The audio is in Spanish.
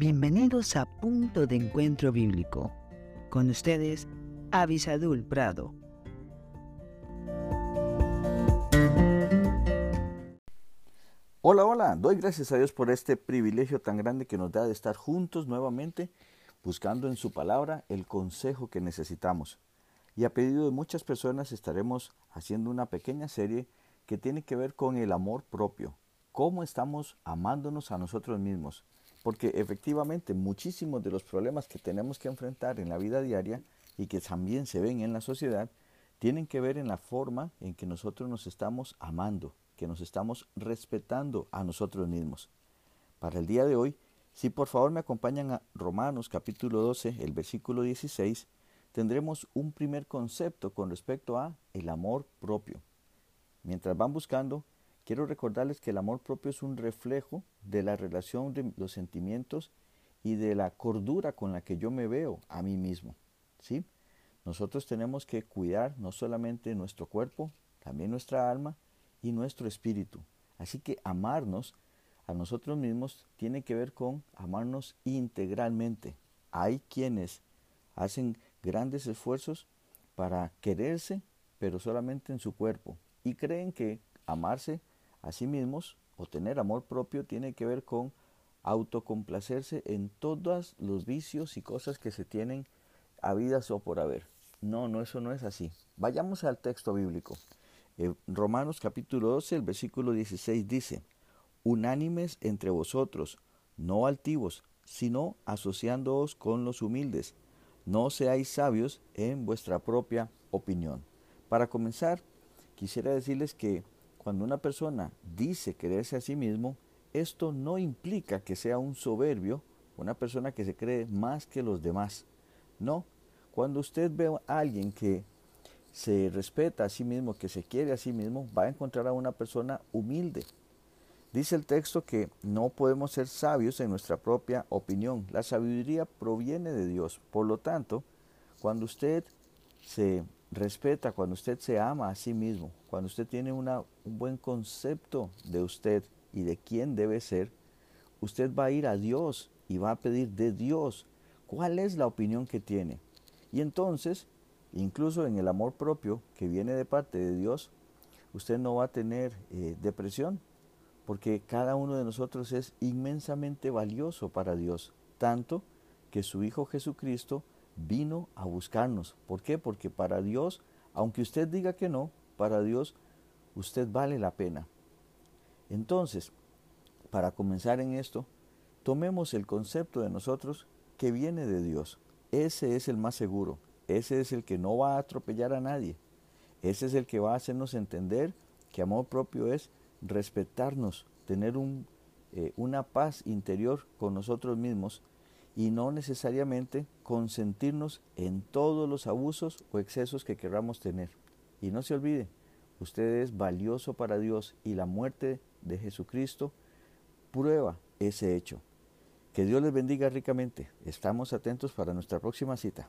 Bienvenidos a Punto de Encuentro Bíblico. Con ustedes, Avisadul Prado. Hola, hola, doy gracias a Dios por este privilegio tan grande que nos da de estar juntos nuevamente, buscando en su palabra el consejo que necesitamos. Y a pedido de muchas personas estaremos haciendo una pequeña serie que tiene que ver con el amor propio, cómo estamos amándonos a nosotros mismos porque efectivamente muchísimos de los problemas que tenemos que enfrentar en la vida diaria y que también se ven en la sociedad, tienen que ver en la forma en que nosotros nos estamos amando, que nos estamos respetando a nosotros mismos. Para el día de hoy, si por favor me acompañan a Romanos capítulo 12, el versículo 16, tendremos un primer concepto con respecto a el amor propio. Mientras van buscando, Quiero recordarles que el amor propio es un reflejo de la relación de los sentimientos y de la cordura con la que yo me veo a mí mismo. ¿sí? Nosotros tenemos que cuidar no solamente nuestro cuerpo, también nuestra alma y nuestro espíritu. Así que amarnos a nosotros mismos tiene que ver con amarnos integralmente. Hay quienes hacen grandes esfuerzos para quererse, pero solamente en su cuerpo, y creen que amarse Asimismo, o tener amor propio tiene que ver con autocomplacerse en todos los vicios y cosas que se tienen habidas o por haber. No, no, eso no es así. Vayamos al texto bíblico. Romanos capítulo 12, el versículo 16 dice, Unánimes entre vosotros, no altivos, sino asociándoos con los humildes. No seáis sabios en vuestra propia opinión. Para comenzar, quisiera decirles que cuando una persona dice quererse a sí mismo, esto no implica que sea un soberbio, una persona que se cree más que los demás. No, cuando usted ve a alguien que se respeta a sí mismo, que se quiere a sí mismo, va a encontrar a una persona humilde. Dice el texto que no podemos ser sabios en nuestra propia opinión. La sabiduría proviene de Dios. Por lo tanto, cuando usted se respeta, cuando usted se ama a sí mismo, cuando usted tiene un buen concepto de usted y de quién debe ser, usted va a ir a Dios y va a pedir de Dios cuál es la opinión que tiene. Y entonces, incluso en el amor propio que viene de parte de Dios, usted no va a tener eh, depresión, porque cada uno de nosotros es inmensamente valioso para Dios, tanto que su Hijo Jesucristo vino a buscarnos. ¿Por qué? Porque para Dios, aunque usted diga que no, para Dios usted vale la pena. Entonces, para comenzar en esto, tomemos el concepto de nosotros que viene de Dios. Ese es el más seguro. Ese es el que no va a atropellar a nadie. Ese es el que va a hacernos entender que amor propio es respetarnos, tener eh, una paz interior con nosotros mismos y no necesariamente consentirnos en todos los abusos o excesos que queramos tener. Y no se olvide, usted es valioso para Dios y la muerte de Jesucristo prueba ese hecho. Que Dios les bendiga ricamente. Estamos atentos para nuestra próxima cita.